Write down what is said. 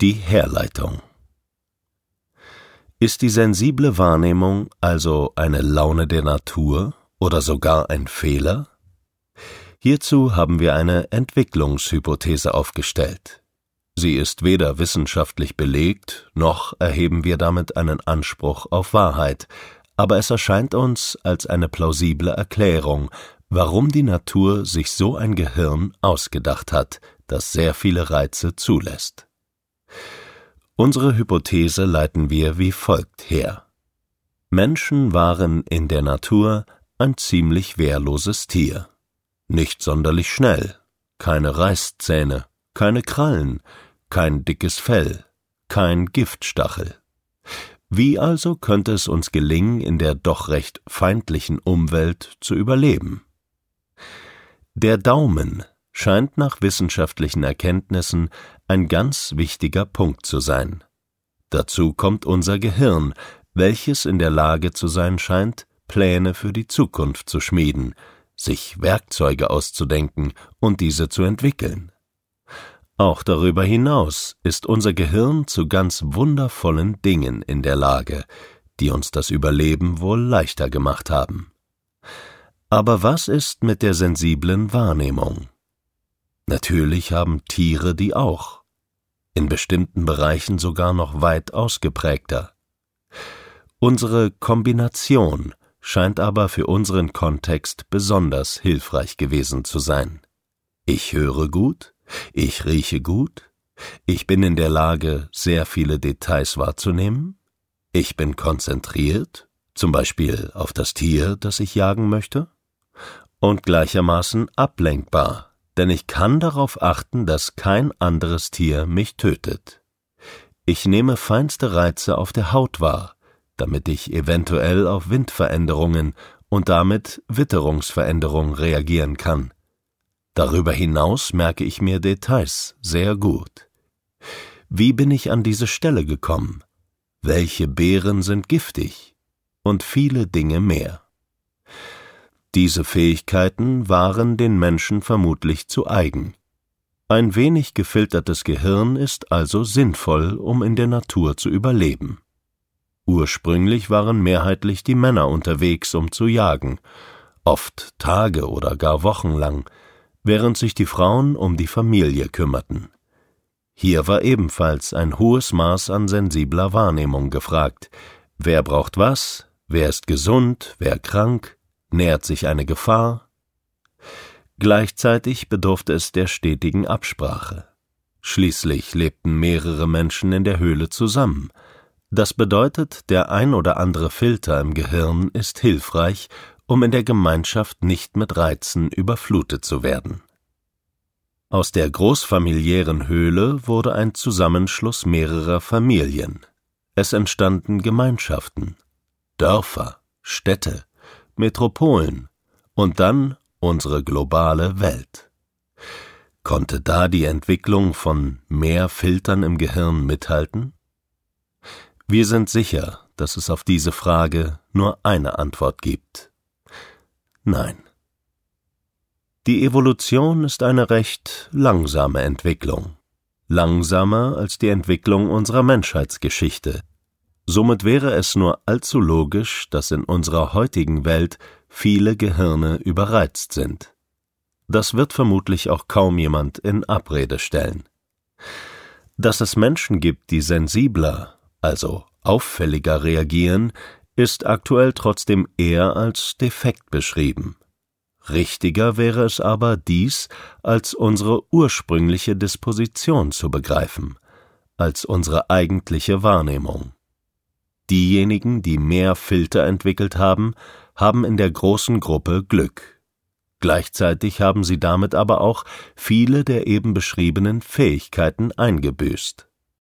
Die Herleitung Ist die sensible Wahrnehmung also eine Laune der Natur oder sogar ein Fehler? Hierzu haben wir eine Entwicklungshypothese aufgestellt. Sie ist weder wissenschaftlich belegt, noch erheben wir damit einen Anspruch auf Wahrheit, aber es erscheint uns als eine plausible Erklärung, warum die Natur sich so ein Gehirn ausgedacht hat, das sehr viele Reize zulässt. Unsere Hypothese leiten wir wie folgt her. Menschen waren in der Natur ein ziemlich wehrloses Tier. Nicht sonderlich schnell, keine Reißzähne, keine Krallen, kein dickes Fell, kein Giftstachel. Wie also könnte es uns gelingen, in der doch recht feindlichen Umwelt zu überleben? Der Daumen scheint nach wissenschaftlichen Erkenntnissen ein ganz wichtiger Punkt zu sein. Dazu kommt unser Gehirn, welches in der Lage zu sein scheint, Pläne für die Zukunft zu schmieden, sich Werkzeuge auszudenken und diese zu entwickeln. Auch darüber hinaus ist unser Gehirn zu ganz wundervollen Dingen in der Lage, die uns das Überleben wohl leichter gemacht haben. Aber was ist mit der sensiblen Wahrnehmung? Natürlich haben Tiere die auch, in bestimmten Bereichen sogar noch weit ausgeprägter. Unsere Kombination scheint aber für unseren Kontext besonders hilfreich gewesen zu sein. Ich höre gut, ich rieche gut, ich bin in der Lage, sehr viele Details wahrzunehmen, ich bin konzentriert, zum Beispiel auf das Tier, das ich jagen möchte, und gleichermaßen ablenkbar, denn ich kann darauf achten, dass kein anderes Tier mich tötet. Ich nehme feinste Reize auf der Haut wahr, damit ich eventuell auf Windveränderungen und damit Witterungsveränderungen reagieren kann. Darüber hinaus merke ich mir Details sehr gut. Wie bin ich an diese Stelle gekommen? Welche Beeren sind giftig? Und viele Dinge mehr. Diese Fähigkeiten waren den Menschen vermutlich zu eigen. Ein wenig gefiltertes Gehirn ist also sinnvoll, um in der Natur zu überleben. Ursprünglich waren mehrheitlich die Männer unterwegs, um zu jagen, oft Tage oder gar Wochen lang, während sich die Frauen um die Familie kümmerten. Hier war ebenfalls ein hohes Maß an sensibler Wahrnehmung gefragt. Wer braucht was? Wer ist gesund? Wer krank? Nähert sich eine Gefahr? Gleichzeitig bedurfte es der stetigen Absprache. Schließlich lebten mehrere Menschen in der Höhle zusammen. Das bedeutet, der ein oder andere Filter im Gehirn ist hilfreich, um in der Gemeinschaft nicht mit Reizen überflutet zu werden. Aus der großfamiliären Höhle wurde ein Zusammenschluss mehrerer Familien. Es entstanden Gemeinschaften, Dörfer, Städte, Metropolen und dann unsere globale Welt. Konnte da die Entwicklung von mehr Filtern im Gehirn mithalten? Wir sind sicher, dass es auf diese Frage nur eine Antwort gibt. Nein. Die Evolution ist eine recht langsame Entwicklung, langsamer als die Entwicklung unserer Menschheitsgeschichte, Somit wäre es nur allzu logisch, dass in unserer heutigen Welt viele Gehirne überreizt sind. Das wird vermutlich auch kaum jemand in Abrede stellen. Dass es Menschen gibt, die sensibler, also auffälliger reagieren, ist aktuell trotzdem eher als defekt beschrieben. Richtiger wäre es aber, dies als unsere ursprüngliche Disposition zu begreifen, als unsere eigentliche Wahrnehmung. Diejenigen, die mehr Filter entwickelt haben, haben in der großen Gruppe Glück. Gleichzeitig haben sie damit aber auch viele der eben beschriebenen Fähigkeiten eingebüßt.